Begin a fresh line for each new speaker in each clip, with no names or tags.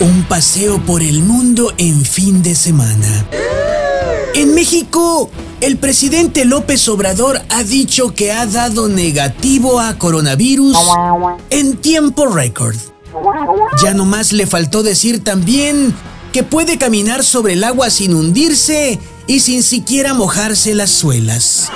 Un paseo por el mundo en fin de semana. En México, el presidente López Obrador ha dicho que ha dado negativo a coronavirus en tiempo récord. Ya nomás le faltó decir también que puede caminar sobre el agua sin hundirse y sin siquiera mojarse las suelas.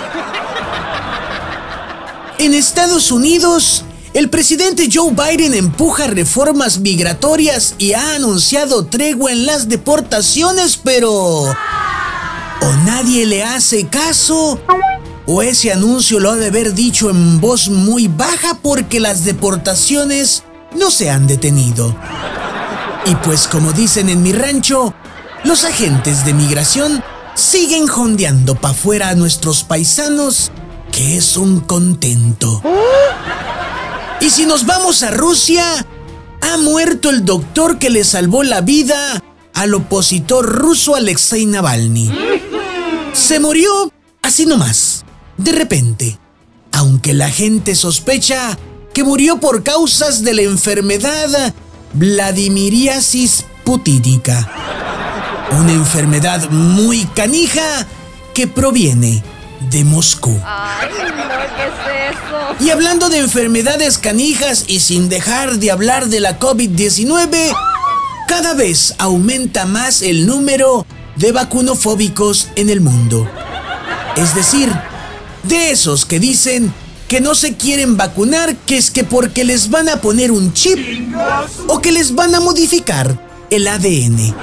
En Estados Unidos, el presidente Joe Biden empuja reformas migratorias y ha anunciado tregua en las deportaciones, pero... O nadie le hace caso, o ese anuncio lo ha de haber dicho en voz muy baja porque las deportaciones no se han detenido. Y pues como dicen en mi rancho, los agentes de migración siguen jondeando pa' fuera a nuestros paisanos, que es un contento. Si nos vamos a Rusia, ha muerto el doctor que le salvó la vida al opositor ruso Alexei Navalny. Se murió así nomás, de repente, aunque la gente sospecha que murió por causas de la enfermedad Vladimiriasis putínica. Una enfermedad muy canija que proviene de Moscú.
Ay, no, ¿qué es
Y hablando de enfermedades canijas y sin dejar de hablar de la COVID-19, cada vez aumenta más el número de vacunofóbicos en el mundo. Es decir, de esos que dicen que no se quieren vacunar, que es que porque les van a poner un chip o que les van a modificar el ADN.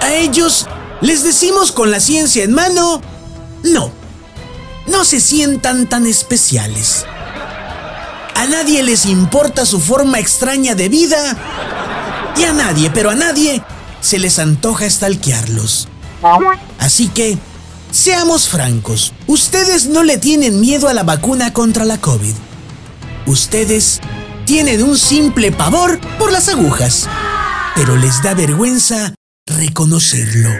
A ellos les decimos con la ciencia en mano, no, no se sientan tan especiales. A nadie les importa su forma extraña de vida y a nadie, pero a nadie, se les antoja estalquearlos. Así que, seamos francos, ustedes no le tienen miedo a la vacuna contra la COVID. Ustedes tienen un simple pavor por las agujas, pero les da vergüenza reconocerlo.